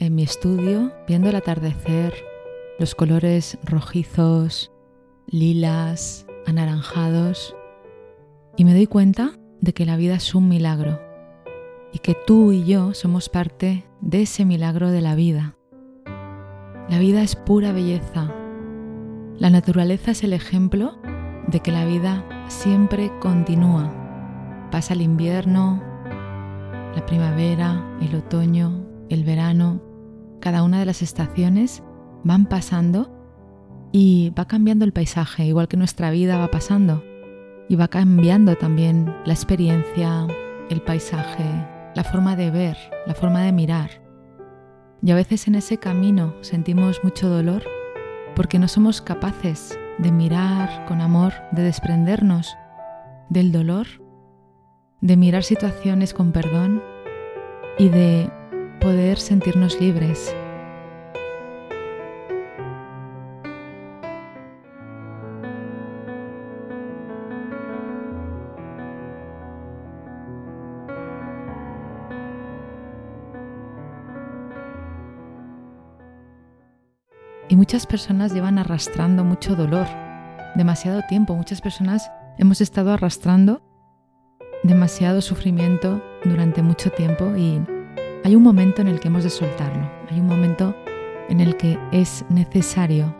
en mi estudio viendo el atardecer, los colores rojizos, lilas, anaranjados, y me doy cuenta de que la vida es un milagro y que tú y yo somos parte de ese milagro de la vida. La vida es pura belleza. La naturaleza es el ejemplo de que la vida siempre continúa. Pasa el invierno, la primavera, el otoño, el verano, cada una de las estaciones van pasando y va cambiando el paisaje, igual que nuestra vida va pasando. Y va cambiando también la experiencia, el paisaje, la forma de ver, la forma de mirar. Y a veces en ese camino sentimos mucho dolor porque no somos capaces de mirar con amor, de desprendernos del dolor, de mirar situaciones con perdón y de poder sentirnos libres. Y muchas personas llevan arrastrando mucho dolor, demasiado tiempo. Muchas personas hemos estado arrastrando demasiado sufrimiento durante mucho tiempo y hay un momento en el que hemos de soltarlo, hay un momento en el que es necesario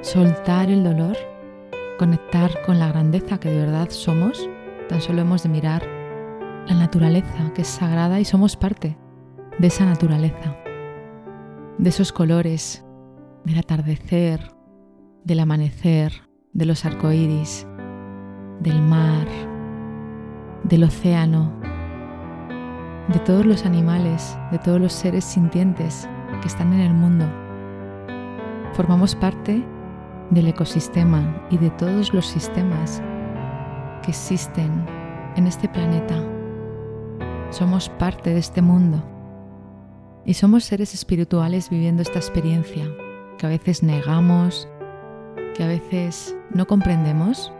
soltar el dolor, conectar con la grandeza que de verdad somos, tan solo hemos de mirar la naturaleza que es sagrada y somos parte de esa naturaleza, de esos colores, del atardecer, del amanecer, de los arcoíris, del mar, del océano, de todos los animales, de todos los seres sintientes que están en el mundo. Formamos parte del ecosistema y de todos los sistemas que existen en este planeta. Somos parte de este mundo y somos seres espirituales viviendo esta experiencia que a veces negamos, que a veces no comprendemos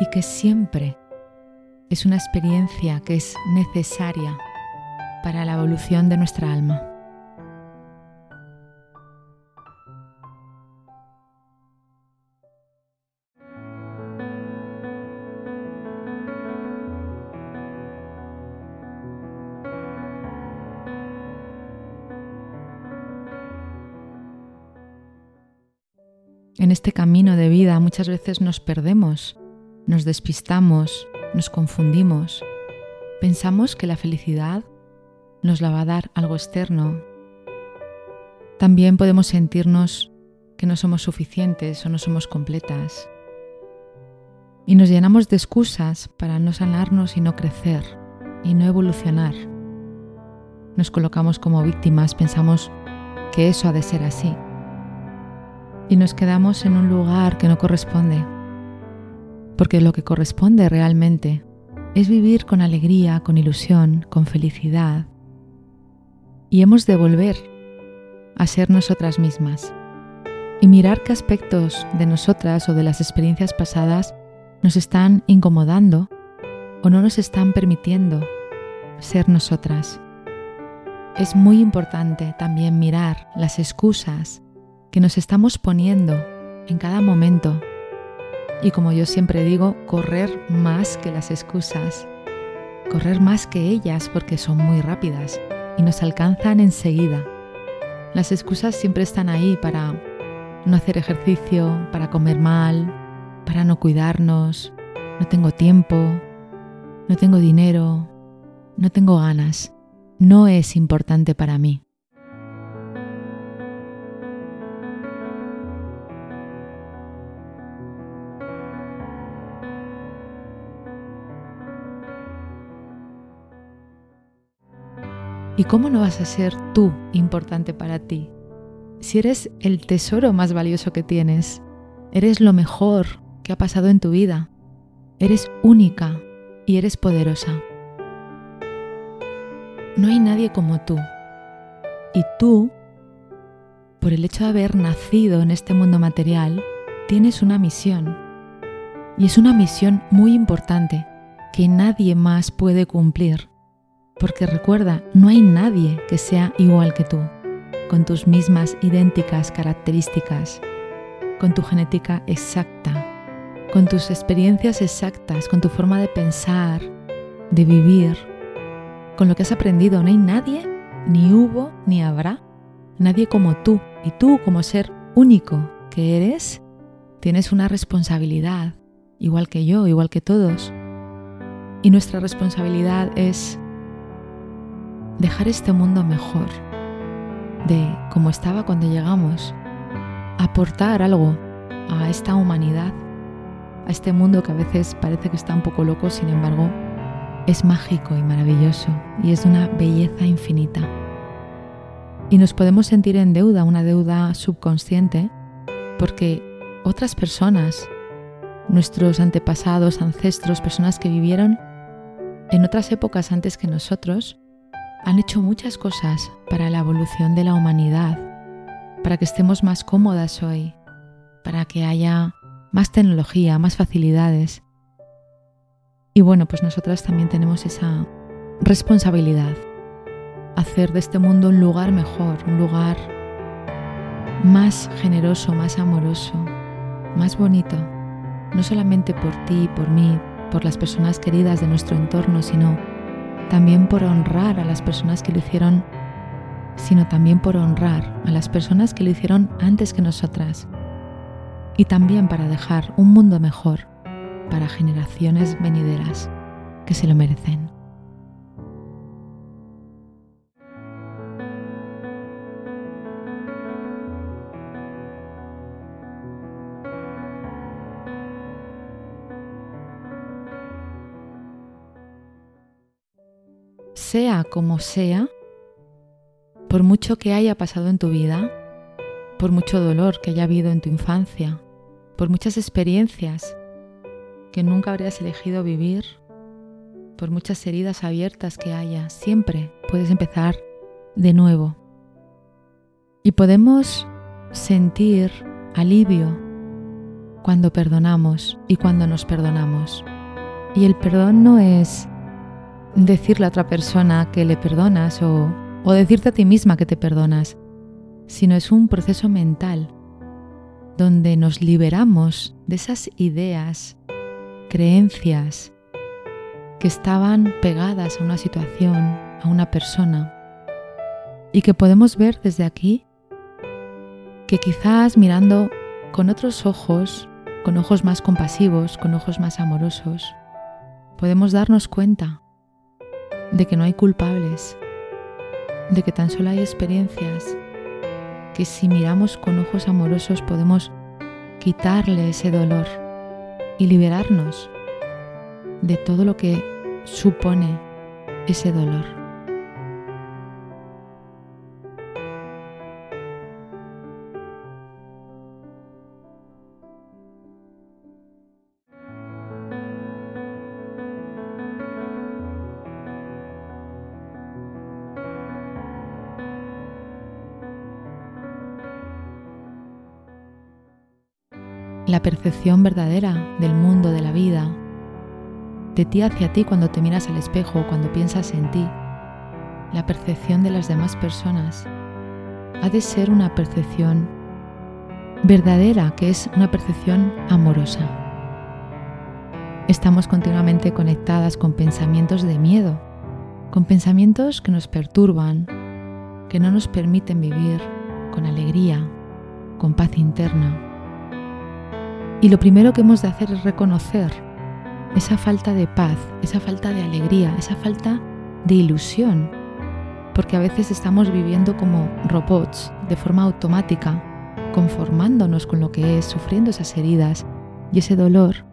y que siempre es una experiencia que es necesaria para la evolución de nuestra alma. En este camino de vida muchas veces nos perdemos, nos despistamos, nos confundimos, pensamos que la felicidad nos la va a dar algo externo. También podemos sentirnos que no somos suficientes o no somos completas. Y nos llenamos de excusas para no sanarnos y no crecer y no evolucionar. Nos colocamos como víctimas, pensamos que eso ha de ser así. Y nos quedamos en un lugar que no corresponde porque lo que corresponde realmente es vivir con alegría, con ilusión, con felicidad. Y hemos de volver a ser nosotras mismas y mirar qué aspectos de nosotras o de las experiencias pasadas nos están incomodando o no nos están permitiendo ser nosotras. Es muy importante también mirar las excusas que nos estamos poniendo en cada momento y como yo siempre digo, correr más que las excusas, correr más que ellas porque son muy rápidas y nos alcanzan enseguida. Las excusas siempre están ahí para no hacer ejercicio, para comer mal, para no cuidarnos, no tengo tiempo, no tengo dinero, no tengo ganas, no es importante para mí. ¿Y cómo no vas a ser tú importante para ti? Si eres el tesoro más valioso que tienes, eres lo mejor que ha pasado en tu vida, eres única y eres poderosa. No hay nadie como tú. Y tú, por el hecho de haber nacido en este mundo material, tienes una misión. Y es una misión muy importante que nadie más puede cumplir. Porque recuerda, no hay nadie que sea igual que tú, con tus mismas idénticas características, con tu genética exacta, con tus experiencias exactas, con tu forma de pensar, de vivir, con lo que has aprendido. No hay nadie, ni hubo, ni habrá, nadie como tú. Y tú, como ser único que eres, tienes una responsabilidad, igual que yo, igual que todos. Y nuestra responsabilidad es dejar este mundo mejor de como estaba cuando llegamos, aportar algo a esta humanidad, a este mundo que a veces parece que está un poco loco, sin embargo, es mágico y maravilloso y es de una belleza infinita. Y nos podemos sentir en deuda, una deuda subconsciente, porque otras personas, nuestros antepasados, ancestros, personas que vivieron en otras épocas antes que nosotros, han hecho muchas cosas para la evolución de la humanidad, para que estemos más cómodas hoy, para que haya más tecnología, más facilidades. Y bueno, pues nosotras también tenemos esa responsabilidad, hacer de este mundo un lugar mejor, un lugar más generoso, más amoroso, más bonito, no solamente por ti, por mí, por las personas queridas de nuestro entorno, sino también por honrar a las personas que lo hicieron, sino también por honrar a las personas que lo hicieron antes que nosotras. Y también para dejar un mundo mejor para generaciones venideras que se lo merecen. Sea como sea, por mucho que haya pasado en tu vida, por mucho dolor que haya habido en tu infancia, por muchas experiencias que nunca habrías elegido vivir, por muchas heridas abiertas que haya, siempre puedes empezar de nuevo. Y podemos sentir alivio cuando perdonamos y cuando nos perdonamos. Y el perdón no es decirle a otra persona que le perdonas o, decirte a ti misma que te perdonas, sino es un proceso mental donde nos liberamos de esas ideas, creencias que estaban pegadas a una situación, a una persona, y que podemos ver desde aquí que quizás mirando con otros ojos, con ojos más compasivos, con ojos más amorosos, podemos darnos cuenta de que no hay culpables, de que tan solo hay experiencias que si miramos con ojos amorosos podemos quitarle ese dolor y liberarnos de todo lo que supone ese dolor. La percepción verdadera del mundo, de la vida, de ti hacia ti cuando te miras al espejo o cuando piensas en ti, la percepción de las demás personas, ha de ser una percepción verdadera, que es una percepción amorosa. Estamos continuamente conectadas con pensamientos de miedo, con pensamientos que nos perturban, que no nos permiten vivir, con alegría, con paz interna. Y lo primero que hemos de hacer es reconocer esa falta de paz, esa falta de alegría, esa falta de ilusión, porque a veces estamos viviendo como robots, de forma automática, conformándonos con lo que es, sufriendo esas heridas y ese dolor.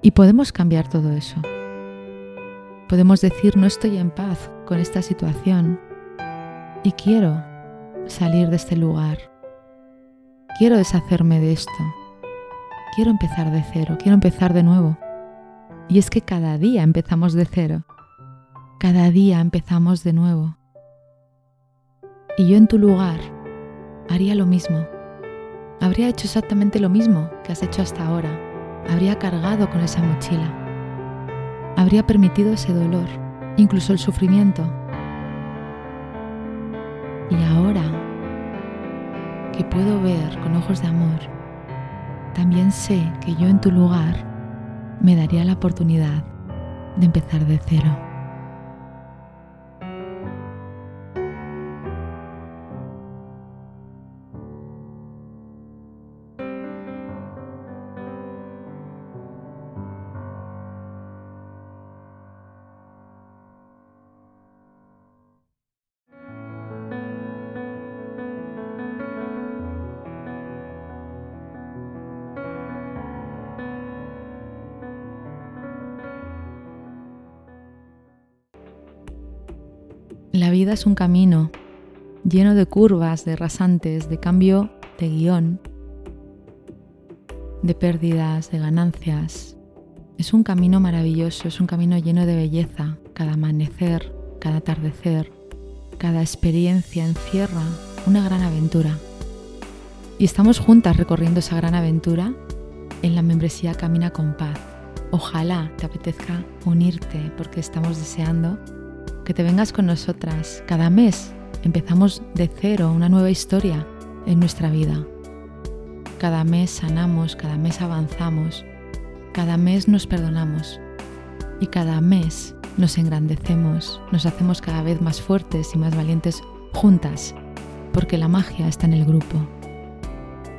Y podemos cambiar todo eso. Podemos decir, no estoy en paz con esta situación y quiero salir de este lugar. Quiero deshacerme de esto. Quiero empezar de cero, quiero empezar de nuevo. Y es que cada día empezamos de cero. Cada día empezamos de nuevo. Y yo en tu lugar haría lo mismo. Habría hecho exactamente lo mismo que has hecho hasta ahora. Habría cargado con esa mochila. Habría permitido ese dolor, incluso el sufrimiento. Y ahora que puedo ver con ojos de amor, también sé que yo en tu lugar me daría la oportunidad de empezar de cero. La vida es un camino lleno de curvas, de rasantes, de cambio de guion, de pérdidas, de ganancias. Es un camino maravilloso, es un camino lleno de belleza. Cada amanecer, cada atardecer, cada experiencia encierra una gran aventura. Y estamos juntas recorriendo esa gran aventura en la membresía Camina con Paz. Ojalá te apetezca unirte porque estamos deseando que te vengas con nosotras. Cada mes empezamos de cero una nueva historia en nuestra vida. Cada mes sanamos, cada mes avanzamos, cada mes nos perdonamos y cada mes nos engrandecemos, nos hacemos cada vez más fuertes y más valientes juntas, porque la magia está en el grupo.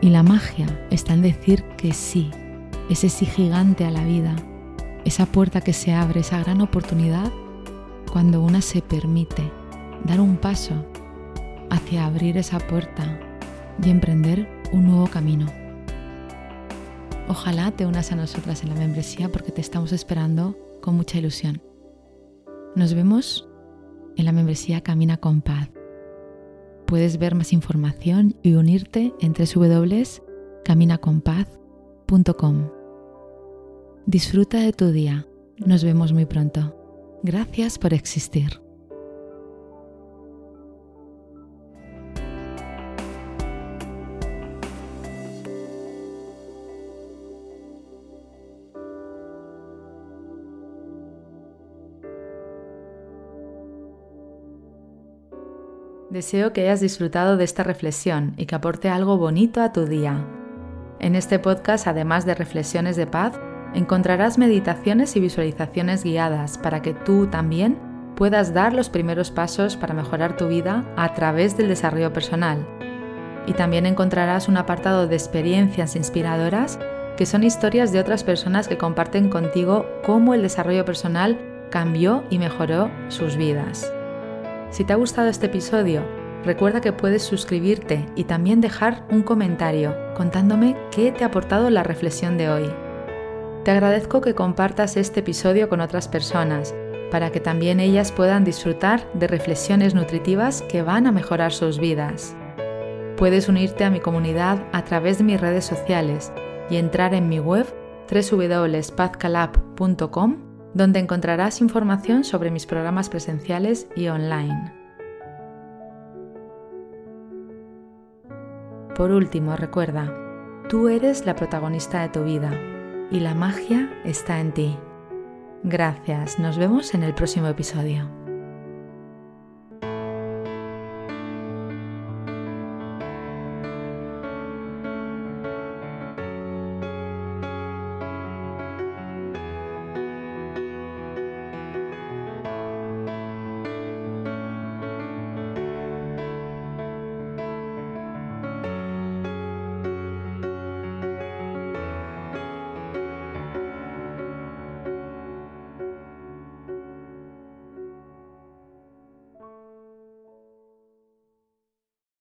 Y la magia está en decir que sí, ese sí gigante a la vida, esa puerta que se abre, esa gran oportunidad cuando una se permite dar un paso hacia abrir esa puerta y emprender un nuevo camino. Ojalá te unas a nosotras en la membresía porque te estamos esperando con mucha ilusión. Nos vemos en la membresía Camina con Paz. Puedes ver más información y unirte en www.caminaconpaz.com. Disfruta de tu día. Nos vemos muy pronto. Gracias por existir. Deseo que hayas disfrutado de esta reflexión y que aporte algo bonito a tu día. En este podcast, además de reflexiones de paz, encontrarás meditaciones y visualizaciones guiadas para que tú también puedas dar los primeros pasos para mejorar tu vida a través del desarrollo personal. Y también encontrarás un apartado de experiencias inspiradoras que son historias de otras personas que comparten contigo cómo el desarrollo personal cambió y mejoró sus vidas. Si te ha gustado este episodio, recuerda que puedes suscribirte y también dejar un comentario contándome qué te ha aportado la reflexión de hoy. Te agradezco que compartas este episodio con otras personas para que también ellas puedan disfrutar de reflexiones nutritivas que van a mejorar sus vidas. Puedes unirte a mi comunidad a través de mis redes sociales y entrar en mi web www.pazcalab.com donde encontrarás información sobre mis programas presenciales y online. Por último, recuerda, tú eres la protagonista de tu vida y la magia está en ti. Gracias, nos vemos en el próximo episodio.